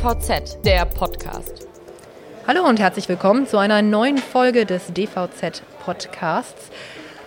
DVZ, der Podcast. Hallo und herzlich willkommen zu einer neuen Folge des DVZ Podcasts.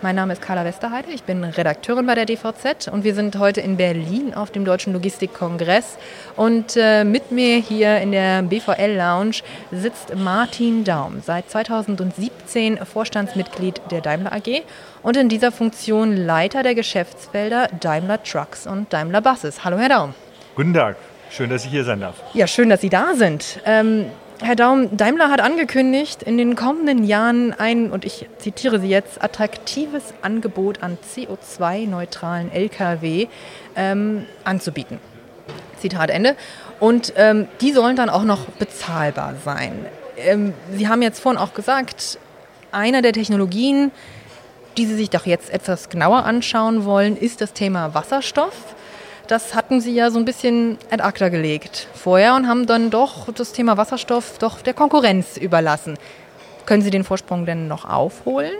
Mein Name ist Carla Westerheide, ich bin Redakteurin bei der DVZ und wir sind heute in Berlin auf dem Deutschen Logistikkongress. Und äh, mit mir hier in der BVL Lounge sitzt Martin Daum, seit 2017 Vorstandsmitglied der Daimler AG und in dieser Funktion Leiter der Geschäftsfelder Daimler Trucks und Daimler Buses. Hallo, Herr Daum. Guten Tag, schön, dass ich hier sein darf. Ja, schön, dass Sie da sind. Ähm, Herr Daum, Daimler hat angekündigt, in den kommenden Jahren ein, und ich zitiere Sie jetzt, attraktives Angebot an CO2-neutralen Lkw ähm, anzubieten. Zitat Ende. Und ähm, die sollen dann auch noch bezahlbar sein. Ähm, Sie haben jetzt vorhin auch gesagt, einer der Technologien, die Sie sich doch jetzt etwas genauer anschauen wollen, ist das Thema Wasserstoff das hatten sie ja so ein bisschen ad acta gelegt vorher und haben dann doch das Thema Wasserstoff doch der Konkurrenz überlassen. Können Sie den Vorsprung denn noch aufholen?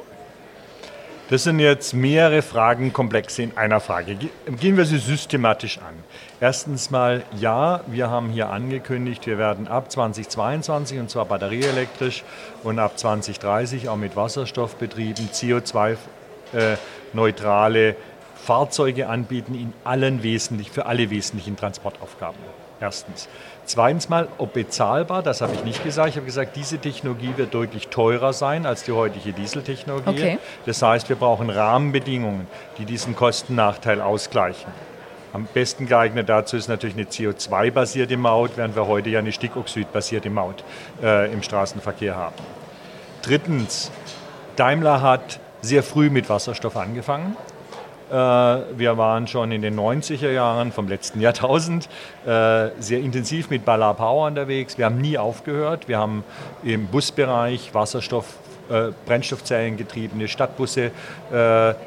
Das sind jetzt mehrere Fragen, komplexe in einer Frage. Gehen wir sie systematisch an. Erstens mal, ja, wir haben hier angekündigt, wir werden ab 2022, und zwar batterieelektrisch, und ab 2030 auch mit Wasserstoff betrieben, CO2-neutrale äh, Fahrzeuge anbieten in allen wesentlich, für alle wesentlichen Transportaufgaben. Erstens. Zweitens mal, ob bezahlbar, das habe ich nicht gesagt. Ich habe gesagt, diese Technologie wird deutlich teurer sein als die heutige Dieseltechnologie. Okay. Das heißt, wir brauchen Rahmenbedingungen, die diesen Kostennachteil ausgleichen. Am besten geeignet dazu ist natürlich eine CO2-basierte Maut, während wir heute ja eine Stickoxid-basierte Maut äh, im Straßenverkehr haben. Drittens, Daimler hat sehr früh mit Wasserstoff angefangen. Äh, wir waren schon in den 90er Jahren vom letzten Jahrtausend äh, sehr intensiv mit Ballard Power unterwegs. Wir haben nie aufgehört. Wir haben im Busbereich Wasserstoff äh, Brennstoffzellengetriebene Stadtbusse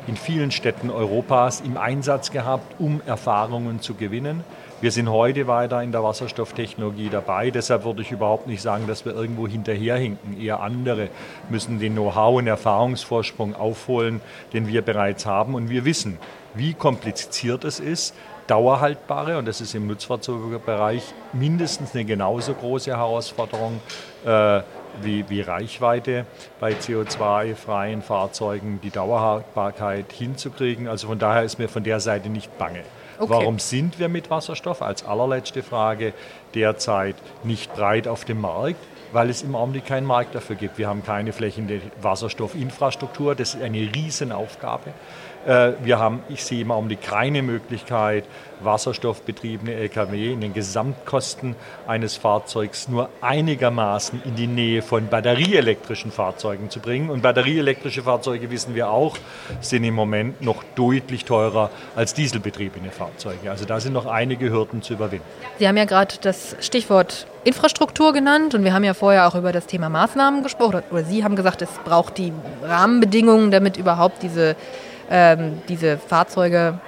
in vielen Städten Europas im Einsatz gehabt, um Erfahrungen zu gewinnen. Wir sind heute weiter in der Wasserstofftechnologie dabei. Deshalb würde ich überhaupt nicht sagen, dass wir irgendwo hinterherhinken. Eher andere müssen den Know-how und Erfahrungsvorsprung aufholen, den wir bereits haben. Und wir wissen, wie kompliziert es ist, dauerhaltbare, und das ist im Nutzfahrzeugbereich mindestens eine genauso große Herausforderung äh, wie, wie Reichweite bei CO2-freien Fahrzeugen, die Dauerhaltbarkeit hinzukriegen. Also von daher ist mir von der Seite nicht bange. Okay. Warum sind wir mit Wasserstoff als allerletzte Frage derzeit nicht breit auf dem Markt? Weil es im Augenblick keinen Markt dafür gibt. Wir haben keine flächende Wasserstoffinfrastruktur. Das ist eine Riesenaufgabe. Äh, wir haben, ich sehe im Augenblick keine Möglichkeit, wasserstoffbetriebene Lkw in den Gesamtkosten eines Fahrzeugs nur einigermaßen in die Nähe von batterieelektrischen Fahrzeugen zu bringen. Und batterieelektrische Fahrzeuge, wissen wir auch, sind im Moment noch deutlich teurer als dieselbetriebene Fahrzeuge. Also da sind noch einige Hürden zu überwinden. Sie haben ja gerade das Stichwort Infrastruktur genannt und wir haben ja vorher auch über das Thema Maßnahmen gesprochen. Oder Sie haben gesagt, es braucht die Rahmenbedingungen, damit überhaupt diese, ähm, diese Fahrzeuge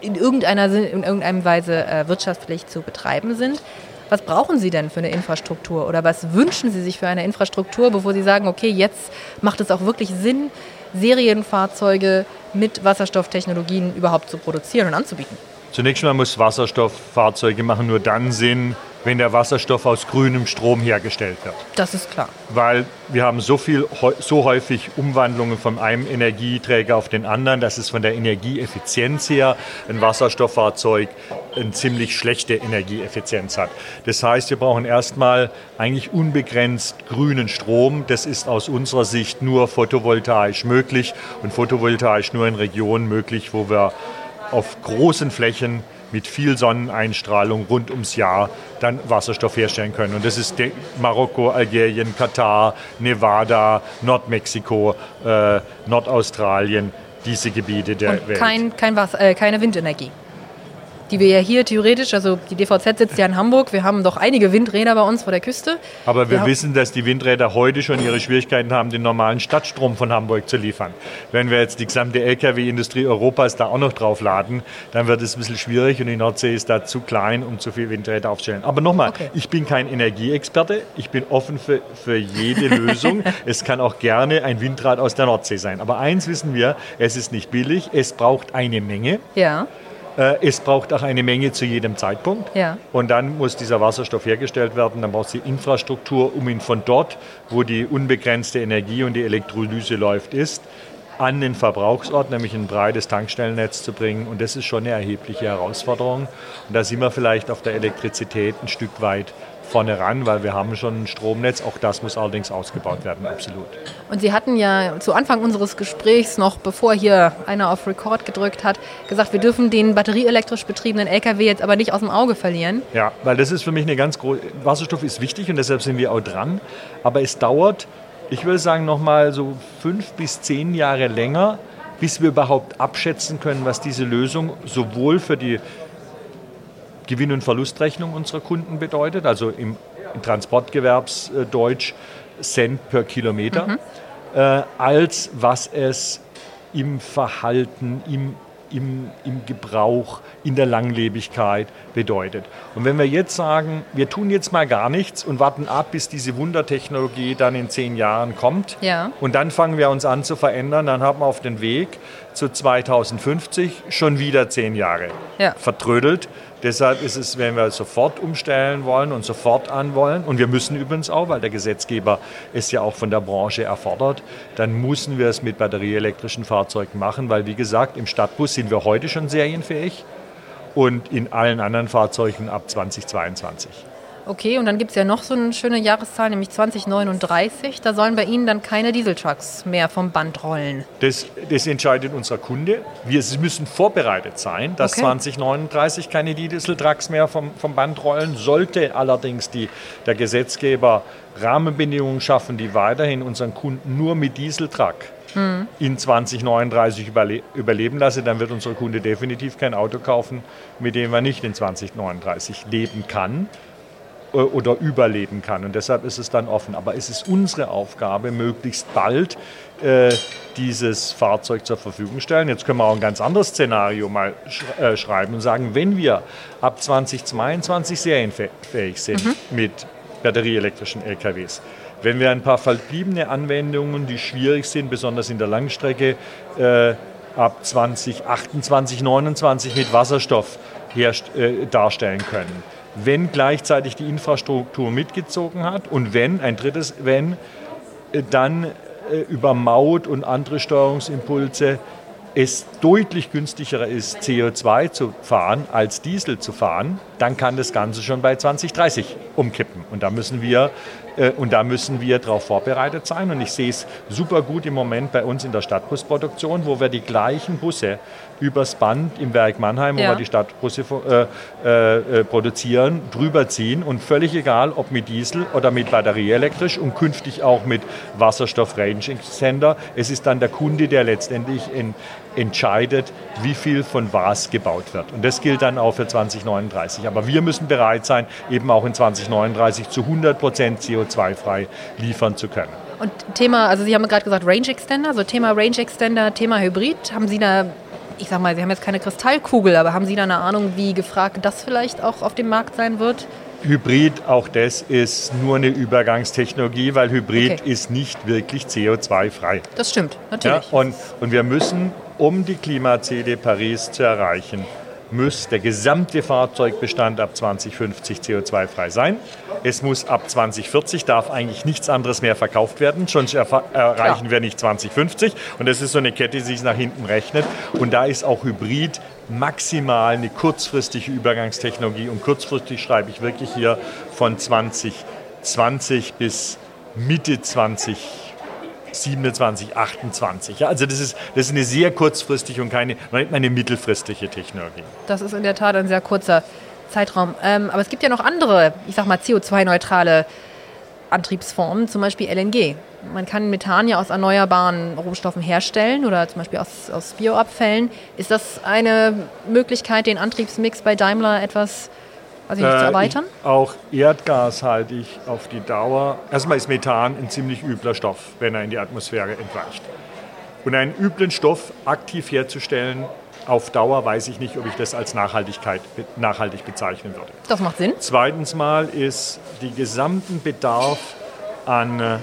in irgendeiner in irgendeiner Weise äh, wirtschaftlich zu betreiben sind. Was brauchen Sie denn für eine Infrastruktur oder was wünschen Sie sich für eine Infrastruktur, bevor Sie sagen, okay, jetzt macht es auch wirklich Sinn, Serienfahrzeuge mit Wasserstofftechnologien überhaupt zu produzieren und anzubieten? Zunächst einmal muss Wasserstofffahrzeuge machen nur dann Sinn, wenn der Wasserstoff aus grünem Strom hergestellt wird. Das ist klar. Weil wir haben so viel, so häufig Umwandlungen von einem Energieträger auf den anderen, dass es von der Energieeffizienz her ein Wasserstofffahrzeug eine ziemlich schlechte Energieeffizienz hat. Das heißt, wir brauchen erstmal eigentlich unbegrenzt grünen Strom. Das ist aus unserer Sicht nur photovoltaisch möglich und photovoltaisch nur in Regionen möglich, wo wir auf großen Flächen mit viel Sonneneinstrahlung rund ums Jahr dann Wasserstoff herstellen können. Und das ist Marokko, Algerien, Katar, Nevada, Nordmexiko, äh, Nordaustralien, diese Gebiete der Und Welt. Kein, kein Wasser, äh, keine Windenergie die wir ja hier theoretisch, also die DVZ sitzt ja in Hamburg, wir haben doch einige Windräder bei uns vor der Küste. Aber wir, wir wissen, dass die Windräder heute schon ihre Schwierigkeiten haben, den normalen Stadtstrom von Hamburg zu liefern. Wenn wir jetzt die gesamte Lkw-Industrie Europas da auch noch drauf laden, dann wird es ein bisschen schwierig und die Nordsee ist da zu klein, um zu viele Windräder aufzustellen. Aber nochmal, okay. ich bin kein Energieexperte, ich bin offen für, für jede Lösung. es kann auch gerne ein Windrad aus der Nordsee sein. Aber eins wissen wir, es ist nicht billig, es braucht eine Menge. Ja. Äh, es braucht auch eine Menge zu jedem Zeitpunkt. Ja. Und dann muss dieser Wasserstoff hergestellt werden. Dann braucht es die Infrastruktur, um ihn von dort, wo die unbegrenzte Energie und die Elektrolyse läuft, ist, an den Verbrauchsort, nämlich ein breites Tankstellennetz zu bringen. Und das ist schon eine erhebliche Herausforderung. Und da sind wir vielleicht auf der Elektrizität ein Stück weit vorne ran, weil wir haben schon ein Stromnetz. Auch das muss allerdings ausgebaut werden, absolut. Und Sie hatten ja zu Anfang unseres Gesprächs, noch bevor hier einer auf Record gedrückt hat, gesagt, wir dürfen den batterieelektrisch betriebenen Lkw jetzt aber nicht aus dem Auge verlieren. Ja, weil das ist für mich eine ganz große... Wasserstoff ist wichtig und deshalb sind wir auch dran. Aber es dauert ich würde sagen, noch mal so fünf bis zehn Jahre länger, bis wir überhaupt abschätzen können, was diese Lösung sowohl für die Gewinn- und Verlustrechnung unserer Kunden bedeutet, also im, im Transportgewerbsdeutsch Cent per Kilometer, mhm. äh, als was es im Verhalten, im im, im Gebrauch, in der Langlebigkeit bedeutet. Und wenn wir jetzt sagen, wir tun jetzt mal gar nichts und warten ab, bis diese Wundertechnologie dann in zehn Jahren kommt ja. und dann fangen wir uns an zu verändern, dann haben wir auf den Weg zu 2050 schon wieder zehn Jahre ja. vertrödelt. Deshalb ist es, wenn wir sofort umstellen wollen und sofort anwollen, und wir müssen übrigens auch, weil der Gesetzgeber es ja auch von der Branche erfordert, dann müssen wir es mit batterieelektrischen Fahrzeugen machen, weil wie gesagt, im Stadtbus sind wir heute schon serienfähig und in allen anderen Fahrzeugen ab 2022. Okay, und dann gibt es ja noch so eine schöne Jahreszahl, nämlich 2039. Da sollen bei Ihnen dann keine Dieseltrucks mehr vom Band rollen. Das, das entscheidet unser Kunde. Wir müssen vorbereitet sein, dass okay. 2039 keine Dieseltrucks mehr vom, vom Band rollen. Sollte allerdings die, der Gesetzgeber Rahmenbedingungen schaffen, die weiterhin unseren Kunden nur mit Dieseltruck hm. in 2039 überle überleben lassen, dann wird unser Kunde definitiv kein Auto kaufen, mit dem er nicht in 2039 leben kann. Äh, oder überleben kann. Und deshalb ist es dann offen. Aber es ist unsere Aufgabe, möglichst bald äh, dieses Fahrzeug zur Verfügung stellen. Jetzt können wir auch ein ganz anderes Szenario mal sch äh, schreiben und sagen, wenn wir ab 2022 serienfähig sind mhm. mit batterieelektrischen LKWs, wenn wir ein paar verbliebene Anwendungen, die schwierig sind, besonders in der Langstrecke, äh, ab 2028, 2029 mit Wasserstoff herst, äh, darstellen können wenn gleichzeitig die Infrastruktur mitgezogen hat und wenn, ein drittes Wenn, äh, dann äh, über Maut und andere Steuerungsimpulse es deutlich günstiger ist, CO2 zu fahren als Diesel zu fahren, dann kann das Ganze schon bei 2030 umkippen. Und da müssen wir äh, und da müssen wir darauf vorbereitet sein. Und ich sehe es super gut im Moment bei uns in der Stadtbusproduktion, wo wir die gleichen Busse übers Band im Werk Mannheim, ja. wo wir die Stadtbusse äh, äh, äh, produzieren, drüber ziehen. Und völlig egal, ob mit Diesel oder mit batterieelektrisch und künftig auch mit Wasserstoff-Range-Extender. Es ist dann der Kunde, der letztendlich in, entscheidet, wie viel von was gebaut wird. Und das gilt dann auch für 2039. Aber wir müssen bereit sein, eben auch in 2039 zu 100 Prozent CO2-frei liefern zu können. Und Thema, also Sie haben gerade gesagt Range Extender, so Thema Range Extender, Thema Hybrid. Haben Sie da, ich sag mal, Sie haben jetzt keine Kristallkugel, aber haben Sie da eine Ahnung, wie gefragt das vielleicht auch auf dem Markt sein wird? Hybrid, auch das ist nur eine Übergangstechnologie, weil Hybrid okay. ist nicht wirklich CO2-frei. Das stimmt, natürlich. Ja, und, und wir müssen, um die Klimaziele Paris zu erreichen, muss der gesamte Fahrzeugbestand ab 2050 CO2-frei sein. Es muss ab 2040 darf eigentlich nichts anderes mehr verkauft werden, sonst erreichen ja. wir nicht 2050. Und das ist so eine Kette, die sich nach hinten rechnet. Und da ist auch Hybrid maximal eine kurzfristige Übergangstechnologie. Und kurzfristig schreibe ich wirklich hier von 2020 bis Mitte 2020. 27, 28. Ja, also das ist, das ist eine sehr kurzfristige und keine eine mittelfristige Technologie. Das ist in der Tat ein sehr kurzer Zeitraum. Ähm, aber es gibt ja noch andere, ich sag mal, CO2-neutrale Antriebsformen, zum Beispiel LNG. Man kann Methan ja aus erneuerbaren Rohstoffen herstellen oder zum Beispiel aus, aus Bioabfällen. Ist das eine Möglichkeit, den Antriebsmix bei Daimler etwas also nicht äh, zu erweitern? Ich, auch Erdgas halte ich auf die Dauer. Erstmal ist Methan ein ziemlich übler Stoff, wenn er in die Atmosphäre entweicht. Und einen üblen Stoff aktiv herzustellen, auf Dauer weiß ich nicht, ob ich das als Nachhaltigkeit, nachhaltig bezeichnen würde. Das macht Sinn. Zweitens mal ist die gesamten Bedarf an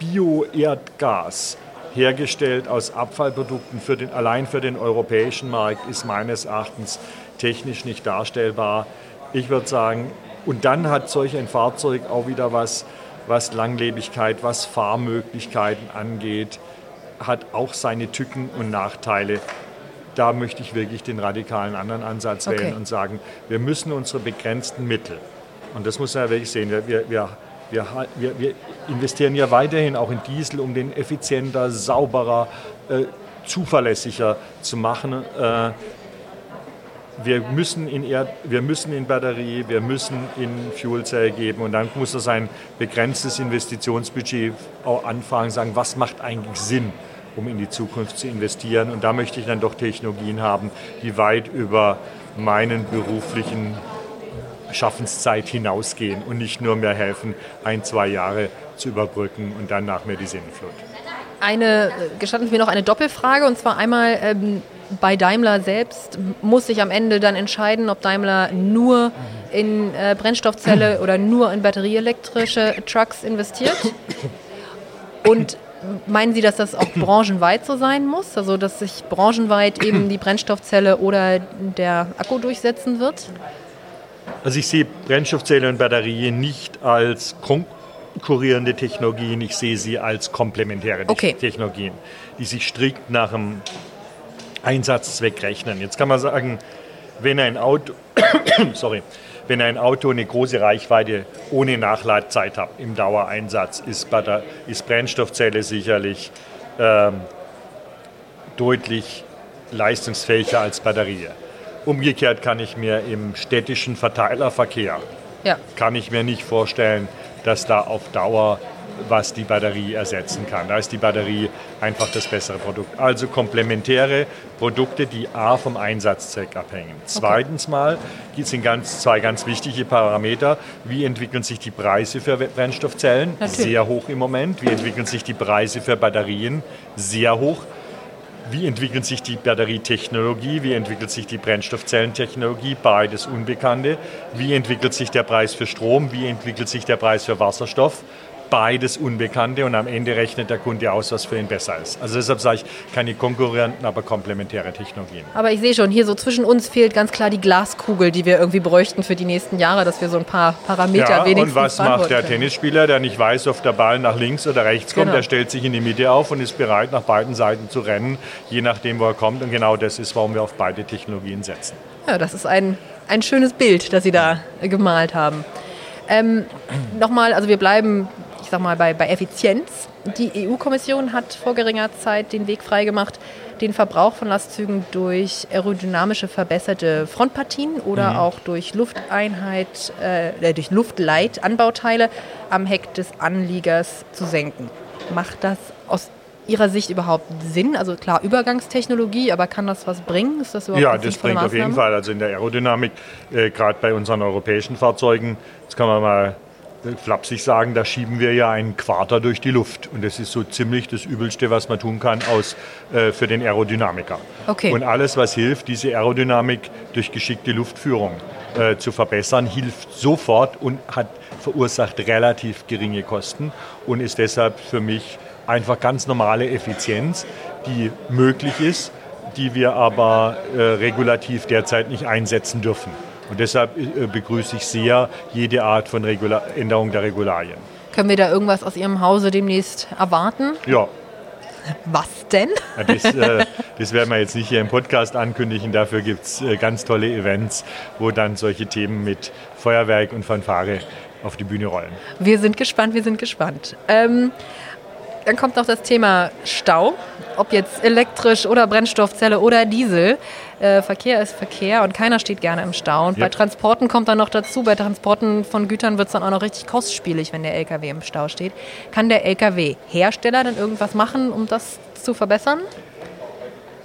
Bioerdgas hergestellt aus Abfallprodukten für den, allein für den europäischen Markt ist meines Erachtens technisch nicht darstellbar. Ich würde sagen, und dann hat solch ein Fahrzeug auch wieder was, was Langlebigkeit, was Fahrmöglichkeiten angeht, hat auch seine Tücken und Nachteile. Da möchte ich wirklich den radikalen anderen Ansatz wählen und sagen, wir müssen unsere begrenzten Mittel, und das muss man ja wirklich sehen, wir, wir, wir, wir, wir investieren ja weiterhin auch in Diesel, um den effizienter, sauberer, äh, zuverlässiger zu machen. Äh, wir müssen, in Erd, wir müssen in Batterie, wir müssen in Fuel Cell geben und dann muss das ein begrenztes Investitionsbudget auch anfangen, sagen, was macht eigentlich Sinn, um in die Zukunft zu investieren. Und da möchte ich dann doch Technologien haben, die weit über meinen beruflichen Schaffenszeit hinausgehen und nicht nur mehr helfen, ein, zwei Jahre zu überbrücken und dann nach mir die Sinnflut. Eine, gestatten Sie mir noch eine Doppelfrage und zwar einmal, ähm, bei Daimler selbst muss sich am Ende dann entscheiden, ob Daimler nur in äh, Brennstoffzelle oder nur in batterieelektrische Trucks investiert. Und meinen Sie, dass das auch branchenweit so sein muss? Also, dass sich branchenweit eben die Brennstoffzelle oder der Akku durchsetzen wird? Also, ich sehe Brennstoffzelle und Batterie nicht als konkurrierende Technologien, ich sehe sie als komplementäre okay. Technologien, die sich strikt nach dem Einsatzzweck rechnen. Jetzt kann man sagen, wenn ein Auto, sorry, wenn ein Auto eine große Reichweite ohne Nachladzeit hat im Dauereinsatz, ist, bei der, ist Brennstoffzelle sicherlich ähm, deutlich leistungsfähiger als Batterie. Umgekehrt kann ich mir im städtischen Verteilerverkehr ja. kann ich mir nicht vorstellen, dass da auf Dauer was die Batterie ersetzen kann. Da ist die Batterie einfach das bessere Produkt. Also komplementäre Produkte, die A vom Einsatzzweck abhängen. Okay. Zweitens mal gibt es ganz, zwei ganz wichtige Parameter. Wie entwickeln sich die Preise für Brennstoffzellen? Natürlich. Sehr hoch im Moment. Wie entwickeln sich die Preise für Batterien? Sehr hoch. Wie entwickelt sich die Batterietechnologie? Wie entwickelt sich die Brennstoffzellentechnologie? Beides Unbekannte. Wie entwickelt sich der Preis für Strom? Wie entwickelt sich der Preis für Wasserstoff? Beides Unbekannte und am Ende rechnet der Kunde aus, was für ihn besser ist. Also deshalb sage ich, keine Konkurrenten, aber komplementäre Technologien. Aber ich sehe schon, hier so zwischen uns fehlt ganz klar die Glaskugel, die wir irgendwie bräuchten für die nächsten Jahre, dass wir so ein paar Parameter ja, wenigstens Und was macht der können. Tennisspieler, der nicht weiß, ob der Ball nach links oder rechts kommt? Genau. Der stellt sich in die Mitte auf und ist bereit, nach beiden Seiten zu rennen, je nachdem, wo er kommt. Und genau das ist, warum wir auf beide Technologien setzen. Ja, das ist ein, ein schönes Bild, das Sie da gemalt haben. Ähm, Nochmal, also wir bleiben ich sag mal, bei, bei Effizienz. Die EU-Kommission hat vor geringer Zeit den Weg freigemacht, den Verbrauch von Lastzügen durch aerodynamische verbesserte Frontpartien oder mhm. auch durch Lufteinheit, äh, durch Luftleitanbauteile am Heck des Anliegers zu senken. Macht das aus Ihrer Sicht überhaupt Sinn? Also klar, Übergangstechnologie, aber kann das was bringen? Ist das überhaupt ja, das bringt auf jeden Fall. Also in der Aerodynamik, äh, gerade bei unseren europäischen Fahrzeugen, das kann man mal flapsig sagen, da schieben wir ja einen Quater durch die Luft. Und das ist so ziemlich das Übelste, was man tun kann aus, äh, für den Aerodynamiker. Okay. Und alles, was hilft, diese Aerodynamik durch geschickte Luftführung äh, zu verbessern, hilft sofort und hat verursacht relativ geringe Kosten und ist deshalb für mich einfach ganz normale Effizienz, die möglich ist, die wir aber äh, regulativ derzeit nicht einsetzen dürfen. Und deshalb äh, begrüße ich sehr jede Art von Regula Änderung der Regularien. Können wir da irgendwas aus Ihrem Hause demnächst erwarten? Ja. Was denn? Das, äh, das, werden wir jetzt nicht hier im Podcast ankündigen. Dafür gibt es äh, ganz tolle Events, wo dann solche Themen mit Feuerwerk und Fanfare auf die Bühne rollen. Wir sind gespannt, wir sind gespannt. Ähm, dann kommt noch das Thema Stau, ob jetzt elektrisch oder Brennstoffzelle oder Diesel. Äh, Verkehr ist Verkehr und keiner steht gerne im Stau. Und yep. bei Transporten kommt dann noch dazu, bei Transporten von Gütern wird es dann auch noch richtig kostspielig, wenn der LKW im Stau steht. Kann der LKW-Hersteller dann irgendwas machen, um das zu verbessern?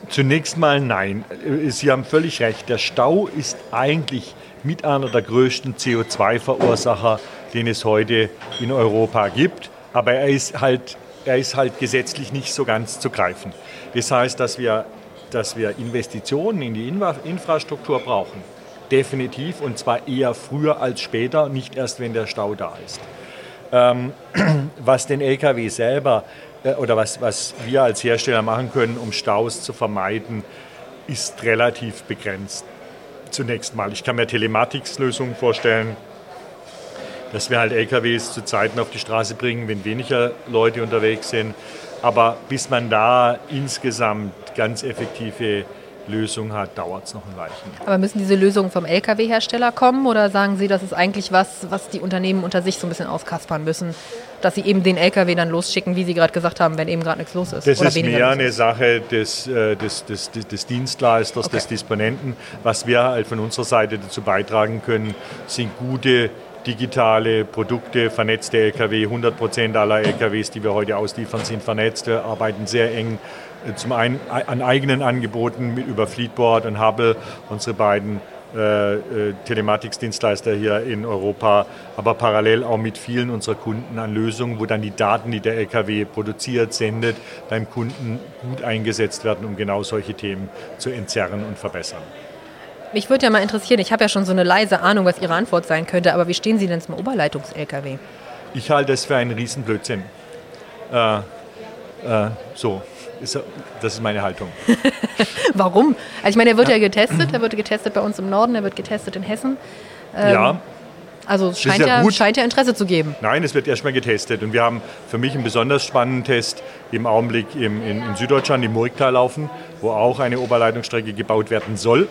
Zunächst mal nein. Sie haben völlig recht. Der Stau ist eigentlich mit einer der größten CO2-Verursacher, den es heute in Europa gibt. Aber er ist halt er ist halt gesetzlich nicht so ganz zu greifen. Das heißt, dass wir, dass wir Investitionen in die Infrastruktur brauchen. Definitiv und zwar eher früher als später, nicht erst wenn der Stau da ist. Ähm, was den Lkw selber äh, oder was, was wir als Hersteller machen können, um Staus zu vermeiden, ist relativ begrenzt. Zunächst mal. Ich kann mir Telematics-Lösungen vorstellen, dass wir halt LKWs zu Zeiten auf die Straße bringen, wenn weniger Leute unterwegs sind. Aber bis man da insgesamt ganz effektive Lösung hat, dauert es noch ein Weilchen. Aber müssen diese Lösungen vom Lkw-Hersteller kommen oder sagen Sie, das ist eigentlich was, was die Unternehmen unter sich so ein bisschen auskaspern müssen? Dass sie eben den Lkw dann losschicken, wie Sie gerade gesagt haben, wenn eben gerade nichts los ist? Das oder ist mehr eine Sache des, äh, des, des, des Dienstleisters, okay. des Disponenten. Was wir halt von unserer Seite dazu beitragen können, sind gute digitale Produkte, vernetzte Lkw. 100 Prozent aller Lkws, die wir heute ausliefern, sind vernetzt. Wir arbeiten sehr eng äh, zum einen an eigenen Angeboten mit, über Fleetboard und Hubble, unsere beiden äh, äh, Telematics-Dienstleister hier in Europa, aber parallel auch mit vielen unserer Kunden an Lösungen, wo dann die Daten, die der LKW produziert, sendet, beim Kunden gut eingesetzt werden, um genau solche Themen zu entzerren und verbessern. Mich würde ja mal interessieren, ich habe ja schon so eine leise Ahnung, was Ihre Antwort sein könnte, aber wie stehen Sie denn zum Oberleitungs-LKW? Ich halte es für einen Riesenblödsinn. Äh, äh, so, das ist meine Haltung. Warum? Also ich meine, er wird ja. ja. getestet, er wird getestet bei uns im Norden, er wird getestet in Hessen. Ähm, ja. Also es scheint ja, ja, scheint ja Interesse zu geben. Nein, es wird erstmal getestet. Und wir haben für mich einen besonders spannenden Test im Augenblick im, in, in Süddeutschland, im Murgtal laufen, wo auch eine Oberleitungsstrecke gebaut werden soll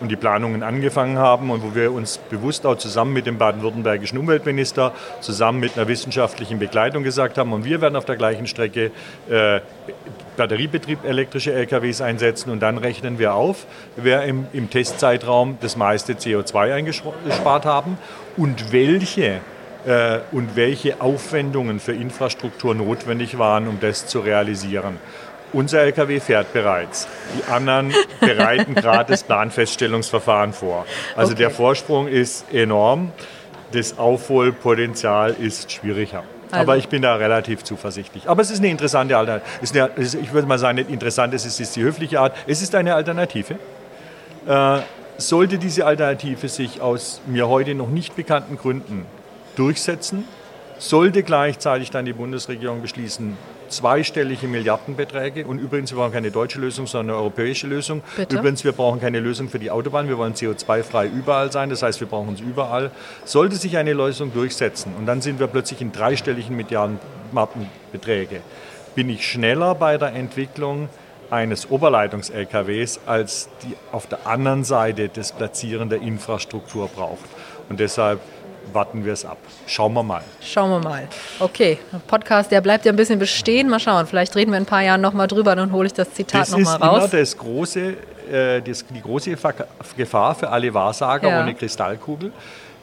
und die Planungen angefangen haben und wo wir uns bewusst auch zusammen mit dem baden-württembergischen Umweltminister, zusammen mit einer wissenschaftlichen Begleitung gesagt haben, und wir werden auf der gleichen Strecke äh, Batteriebetrieb elektrische LKWs einsetzen und dann rechnen wir auf, wer im, im Testzeitraum das meiste CO2 eingespart haben und welche äh, und welche Aufwendungen für Infrastruktur notwendig waren, um das zu realisieren. Unser LKW fährt bereits. Die anderen bereiten gerade das Planfeststellungsverfahren vor. Also okay. der Vorsprung ist enorm. Das Aufholpotenzial ist schwieriger. Also. Aber ich bin da relativ zuversichtlich. Aber es ist eine interessante Alternative. Ich würde mal sagen, nicht interessant, es ist die höfliche Art. Es ist eine Alternative. Äh, sollte diese Alternative sich aus mir heute noch nicht bekannten Gründen durchsetzen, sollte gleichzeitig dann die Bundesregierung beschließen, zweistellige Milliardenbeträge. Und übrigens, wir brauchen keine deutsche Lösung, sondern eine europäische Lösung. Bitte? Übrigens, wir brauchen keine Lösung für die Autobahn. Wir wollen CO2-frei überall sein. Das heißt, wir brauchen uns überall. Sollte sich eine Lösung durchsetzen und dann sind wir plötzlich in dreistelligen Milliardenbeträge, bin ich schneller bei der Entwicklung eines Oberleitungs-LKWs, als die auf der anderen Seite das Platzieren der Infrastruktur braucht. Und deshalb warten wir es ab. Schauen wir mal. Schauen wir mal. Okay, Podcast, der bleibt ja ein bisschen bestehen. Mal schauen, vielleicht reden wir in ein paar Jahren nochmal drüber, dann hole ich das Zitat nochmal raus. Das ist immer das große, äh, das, die große Gefahr für alle Wahrsager ja. ohne Kristallkugel,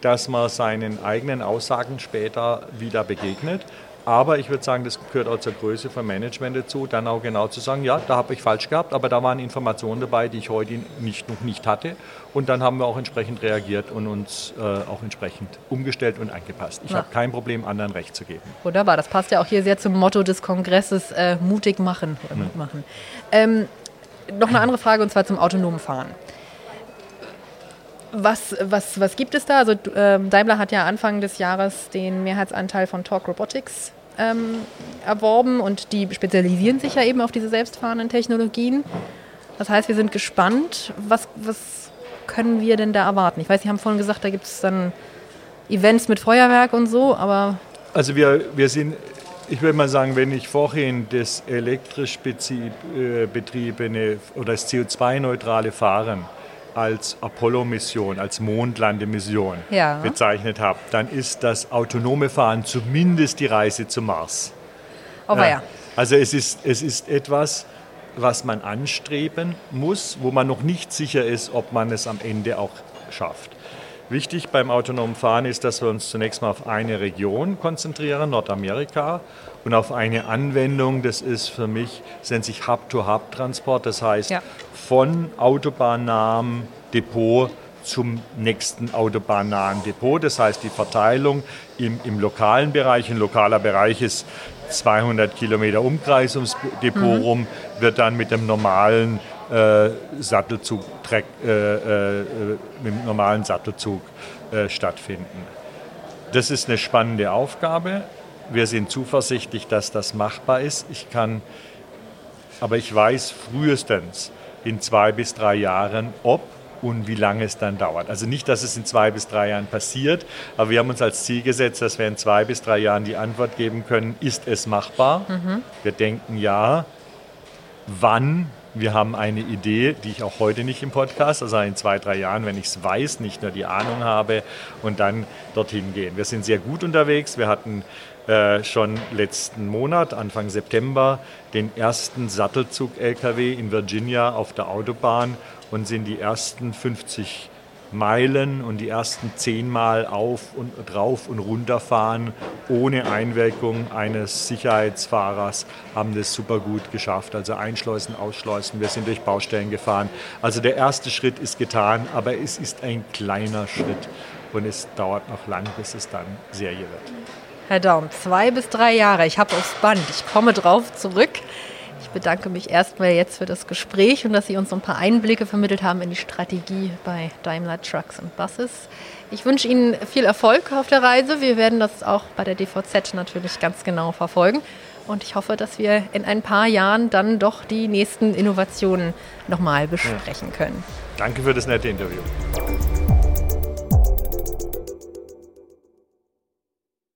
dass man seinen eigenen Aussagen später wieder begegnet. Aber ich würde sagen, das gehört auch zur Größe von Management dazu, dann auch genau zu sagen, ja, da habe ich falsch gehabt, aber da waren Informationen dabei, die ich heute nicht, noch nicht hatte. Und dann haben wir auch entsprechend reagiert und uns äh, auch entsprechend umgestellt und angepasst. Ich habe kein Problem, anderen Recht zu geben. Wunderbar, das passt ja auch hier sehr zum Motto des Kongresses, äh, mutig machen. Mhm. machen. Ähm, noch eine andere Frage und zwar zum autonomen Fahren. Was, was, was gibt es da? Also äh, Daimler hat ja Anfang des Jahres den Mehrheitsanteil von Talk Robotics ähm, erworben und die spezialisieren sich ja eben auf diese selbstfahrenden Technologien. Das heißt, wir sind gespannt, was, was können wir denn da erwarten? Ich weiß, Sie haben vorhin gesagt, da gibt es dann Events mit Feuerwerk und so, aber... Also wir, wir sind ich würde mal sagen, wenn ich vorhin das elektrisch betriebene oder das CO2-neutrale Fahren als Apollo-Mission, als Mondlandemission ja. bezeichnet habe, dann ist das autonome Fahren zumindest die Reise zum Mars. Oh, ja. Also es ist, es ist etwas, was man anstreben muss, wo man noch nicht sicher ist, ob man es am Ende auch schafft. Wichtig beim autonomen Fahren ist, dass wir uns zunächst mal auf eine Region konzentrieren, Nordamerika, und auf eine Anwendung, das ist für mich, das nennt sich Hub-to-Hub-Transport, das heißt ja. von autobahnnahem Depot zum nächsten autobahnnahen Depot. Das heißt, die Verteilung im, im lokalen Bereich, ein lokaler Bereich ist 200 Kilometer Umkreis ums Depot mhm. rum, wird dann mit dem normalen äh, Sattelzug, äh, äh, mit dem normalen Sattelzug äh, stattfinden. Das ist eine spannende Aufgabe wir sind zuversichtlich, dass das machbar ist. Ich kann, aber ich weiß frühestens in zwei bis drei Jahren, ob und wie lange es dann dauert. Also nicht, dass es in zwei bis drei Jahren passiert, aber wir haben uns als Ziel gesetzt, dass wir in zwei bis drei Jahren die Antwort geben können, ist es machbar? Mhm. Wir denken ja. Wann? Wir haben eine Idee, die ich auch heute nicht im Podcast, also in zwei, drei Jahren, wenn ich es weiß, nicht nur die Ahnung habe und dann dorthin gehen. Wir sind sehr gut unterwegs. Wir hatten äh, schon letzten Monat, Anfang September, den ersten Sattelzug-LKW in Virginia auf der Autobahn und sind die ersten 50 Meilen und die ersten zehnmal auf und drauf und runter fahren ohne Einwirkung eines Sicherheitsfahrers haben das super gut geschafft. Also einschleusen, ausschleusen. Wir sind durch Baustellen gefahren. Also der erste Schritt ist getan, aber es ist ein kleiner Schritt und es dauert noch lang, bis es dann Serie wird. Herr Daum, zwei bis drei Jahre. Ich habe aufs Band. Ich komme drauf zurück. Ich bedanke mich erstmal jetzt für das Gespräch und dass Sie uns ein paar Einblicke vermittelt haben in die Strategie bei Daimler Trucks und Buses. Ich wünsche Ihnen viel Erfolg auf der Reise. Wir werden das auch bei der DVZ natürlich ganz genau verfolgen. Und ich hoffe, dass wir in ein paar Jahren dann doch die nächsten Innovationen nochmal besprechen können. Danke für das nette Interview.